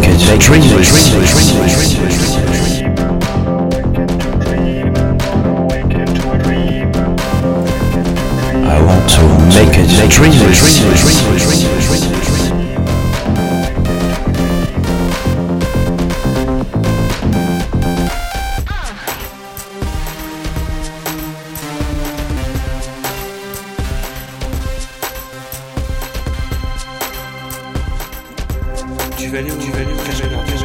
a dream. I want to make a dream. Où Tu vas aller où